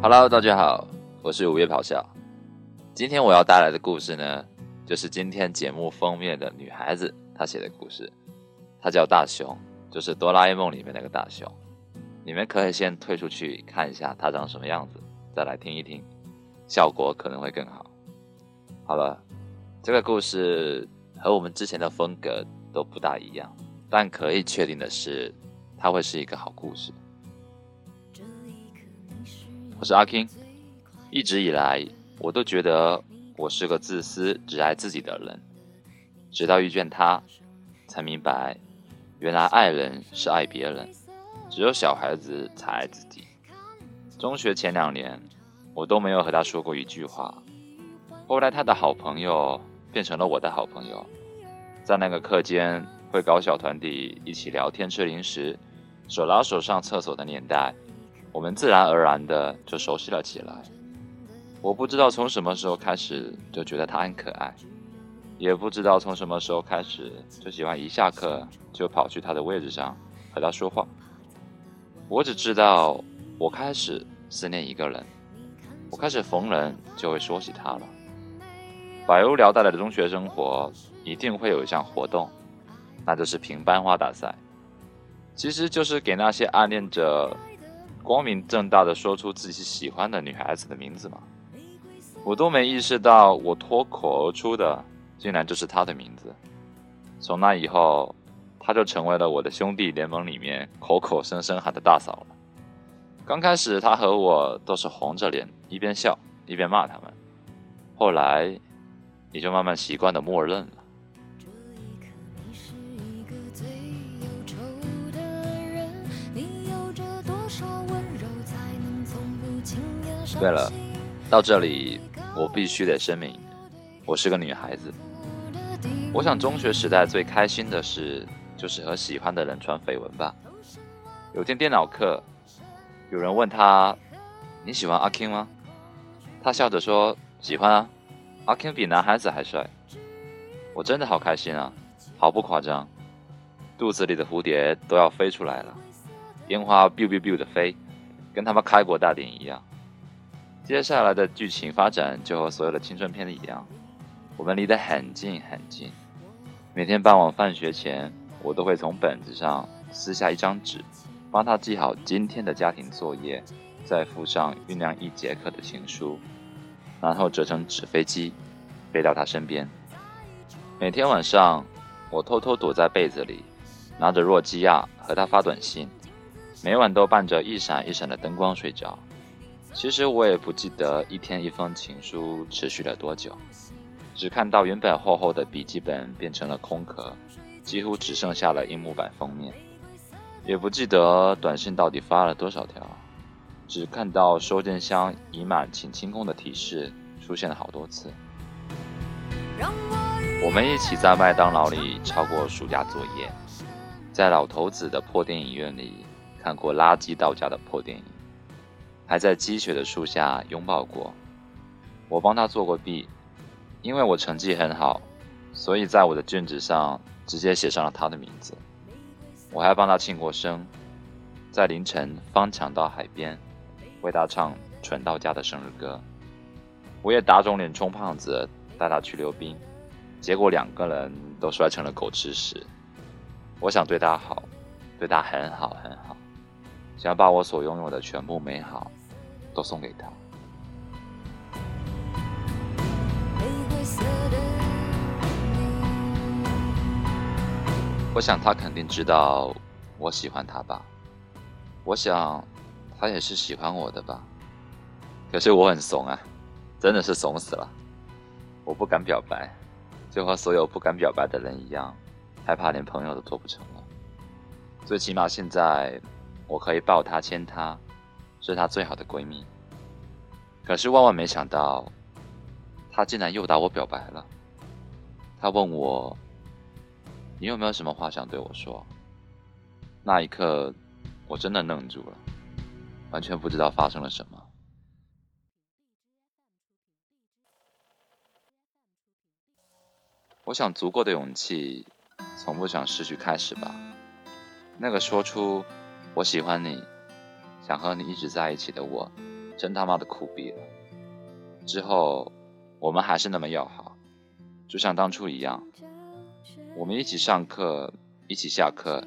Hello，大家好，我是午夜咆哮。今天我要带来的故事呢，就是今天节目封面的女孩子她写的故事。她叫大雄，就是哆啦 A 梦里面那个大雄。你们可以先退出去看一下她长什么样子，再来听一听，效果可能会更好。好了，这个故事和我们之前的风格都不大一样，但可以确定的是，它会是一个好故事。我是阿 King，一直以来我都觉得我是个自私、只爱自己的人，直到遇见他，才明白，原来爱人是爱别人，只有小孩子才爱自己。中学前两年，我都没有和他说过一句话，后来他的好朋友变成了我的好朋友，在那个课间会搞小团体一起聊天、吃零食、手拉手上厕所的年代。我们自然而然的就熟悉了起来。我不知道从什么时候开始就觉得他很可爱，也不知道从什么时候开始就喜欢一下课就跑去他的位置上和他说话。我只知道我开始思念一个人，我开始逢人就会说起他了。百无聊赖的中学生活一定会有一项活动，那就是评班花大赛，其实就是给那些暗恋着。光明正大的说出自己喜欢的女孩子的名字吗？我都没意识到，我脱口而出的竟然就是她的名字。从那以后，她就成为了我的兄弟联盟里面口口声声喊的大嫂了。刚开始，她和我都是红着脸，一边笑一边骂他们。后来，也就慢慢习惯的默认了。对了，到这里我必须得声明，我是个女孩子。我想中学时代最开心的事就是和喜欢的人传绯闻吧。有天电脑课，有人问他：“你喜欢阿 King 吗？”他笑着说：“喜欢啊，阿 King 比男孩子还帅。”我真的好开心啊，毫不夸张，肚子里的蝴蝶都要飞出来了，烟花 biu biu biu 的飞，跟他们开国大典一样。接下来的剧情发展就和所有的青春片一样，我们离得很近很近。每天傍晚放学前，我都会从本子上撕下一张纸，帮他记好今天的家庭作业，再附上酝酿一节课的情书，然后折成纸飞机，飞到他身边。每天晚上，我偷偷躲在被子里，拿着诺基亚和他发短信，每晚都伴着一闪一闪的灯光睡着。其实我也不记得一天一封情书持续了多久，只看到原本厚厚的笔记本变成了空壳，几乎只剩下了樱木板封面。也不记得短信到底发了多少条，只看到收件箱已满，请清空的提示出现了好多次。我们一起在麦当劳里抄过暑假作业，在老头子的破电影院里看过垃圾到家的破电影。还在积雪的树下拥抱过，我帮他做过弊，因为我成绩很好，所以在我的卷子上直接写上了他的名字。我还帮他庆过生，在凌晨翻墙到海边，为他唱《蠢到家》的生日歌。我也打肿脸充胖子带他去溜冰，结果两个人都摔成了狗吃屎。我想对他好，对他很好很好，想把我所拥有的全部美好。都送给他。我想他肯定知道我喜欢他吧。我想他也是喜欢我的吧。可是我很怂啊，真的是怂死了。我不敢表白，就和所有不敢表白的人一样，害怕连朋友都做不成了。最起码现在我可以抱他牵他。是她最好的闺蜜，可是万万没想到，她竟然又打我表白了。她问我：“你有没有什么话想对我说？”那一刻，我真的愣住了，完全不知道发生了什么。我想，足够的勇气，从不想失去开始吧。那个说出“我喜欢你”。想和你一直在一起的我，真他妈的苦逼了。之后，我们还是那么要好，就像当初一样。我们一起上课，一起下课，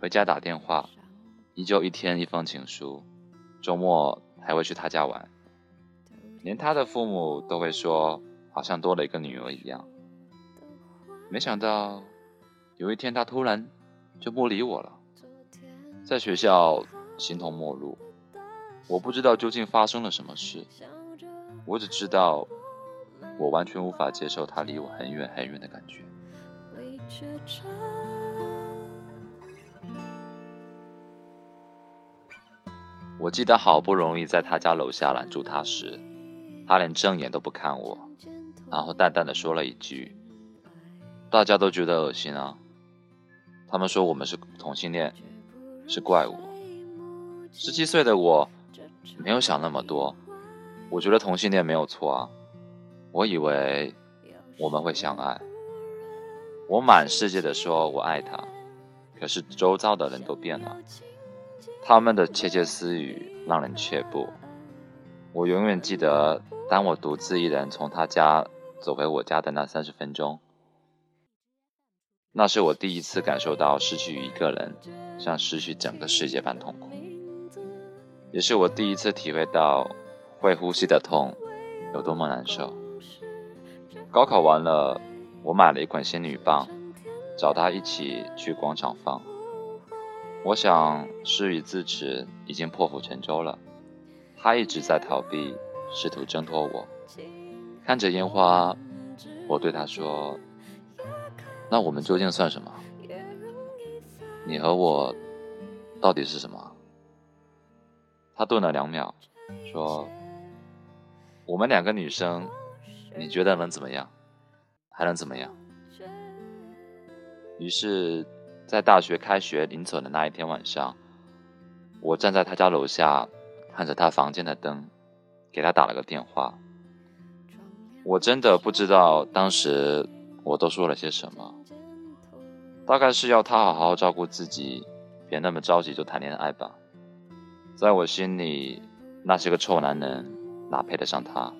回家打电话，依旧一天一封情书。周末还会去他家玩，连他的父母都会说，好像多了一个女儿一样。没想到，有一天他突然就不理我了，在学校形同陌路。我不知道究竟发生了什么事。我只知道，我完全无法接受他离我很远很远的感觉。我记得好不容易在他家楼下拦住他时，他连正眼都不看我，然后淡淡的说了一句：“大家都觉得恶心啊，他们说我们是同性恋，是怪物。”十七岁的我，没有想那么多。我觉得同性恋没有错啊，我以为我们会相爱。我满世界的说我爱他，可是周遭的人都变了，他们的窃窃私语让人却步。我永远记得，当我独自一人从他家走回我家的那三十分钟，那是我第一次感受到失去一个人像失去整个世界般痛苦，也是我第一次体会到。会呼吸的痛有多么难受？高考完了，我买了一款仙女棒，找他一起去广场放。我想事已至此，已经破釜沉舟了。他一直在逃避，试图挣脱我。看着烟花，我对他说：“那我们究竟算什么？你和我到底是什么？”他顿了两秒，说。我们两个女生，你觉得能怎么样？还能怎么样？于是，在大学开学临走的那一天晚上，我站在他家楼下，看着他房间的灯，给他打了个电话。我真的不知道当时我都说了些什么，大概是要他好好照顾自己，别那么着急就谈恋爱吧。在我心里，那是个臭男人。哪配得上他？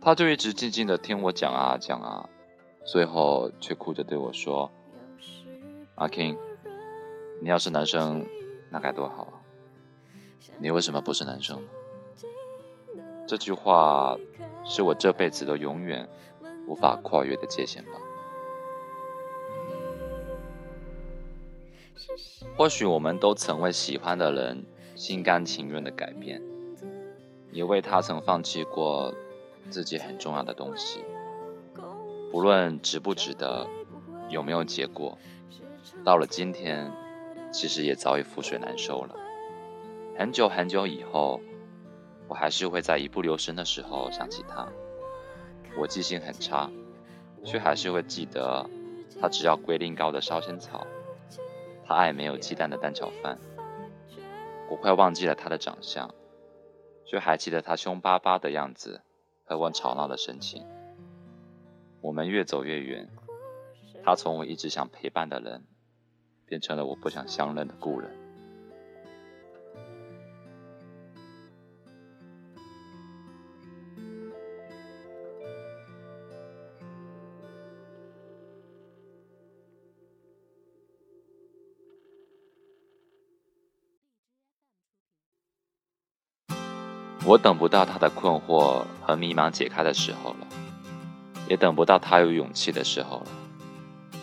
他就一直静静的听我讲啊讲啊，最后却哭着对我说：“阿 king，你要是男生，那该多好啊！你为什么不是男生？”这句话是我这辈子都永远无法跨越的界限吧。或许我们都曾为喜欢的人心甘情愿的改变。也为他曾放弃过自己很重要的东西，不论值不值得，有没有结果，到了今天，其实也早已覆水难收了。很久很久以后，我还是会在一不留神的时候想起他。我记性很差，却还是会记得他只要龟苓膏的烧仙草，他爱没有鸡蛋的蛋炒饭。我快忘记了他的长相。却还记得他凶巴巴的样子和我吵闹的神情。我们越走越远，他从我一直想陪伴的人，变成了我不想相认的故人。我等不到他的困惑和迷茫解开的时候了，也等不到他有勇气的时候了。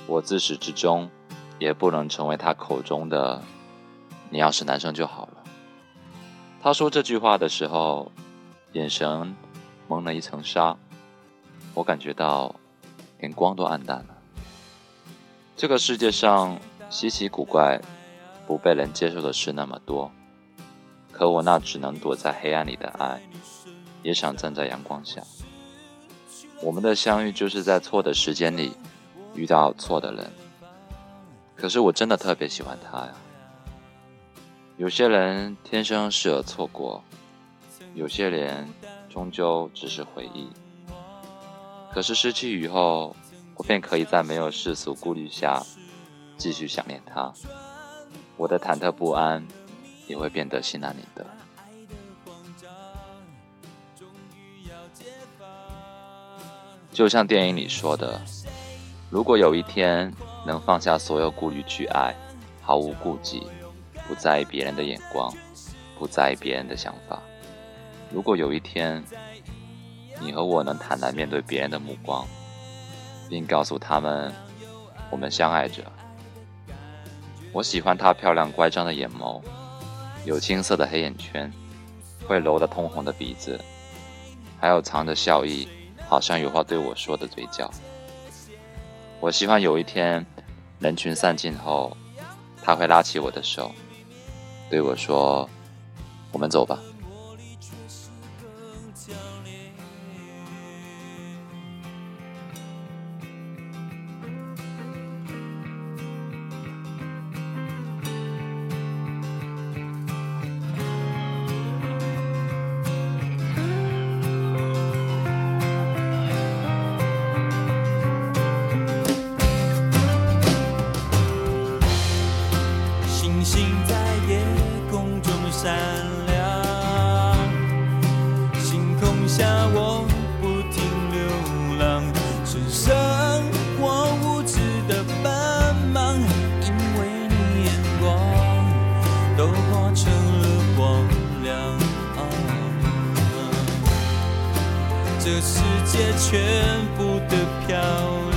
我自始至终也不能成为他口中的“你要是男生就好了”。他说这句话的时候，眼神蒙了一层纱，我感觉到连光都暗淡了。这个世界上稀奇古怪、不被人接受的事那么多。可我那只能躲在黑暗里的爱，也想站在阳光下。我们的相遇就是在错的时间里遇到错的人。可是我真的特别喜欢他呀。有些人天生适合错过，有些人终究只是回忆。可是失去以后，我便可以在没有世俗顾虑下继续想念他。我的忐忑不安。也会变得信赖你的。就像电影里说的，如果有一天能放下所有顾虑去爱，毫无顾忌，不在意别人的眼光，不在意别人的想法。如果有一天你和我能坦然面对别人的目光，并告诉他们我们相爱着，我喜欢她漂亮乖张的眼眸。有青色的黑眼圈，会揉的通红的鼻子，还有藏着笑意。好像有话对我说的嘴角。我希望有一天，人群散尽后，他会拉起我的手，对我说：“我们走吧。”全部的漂亮，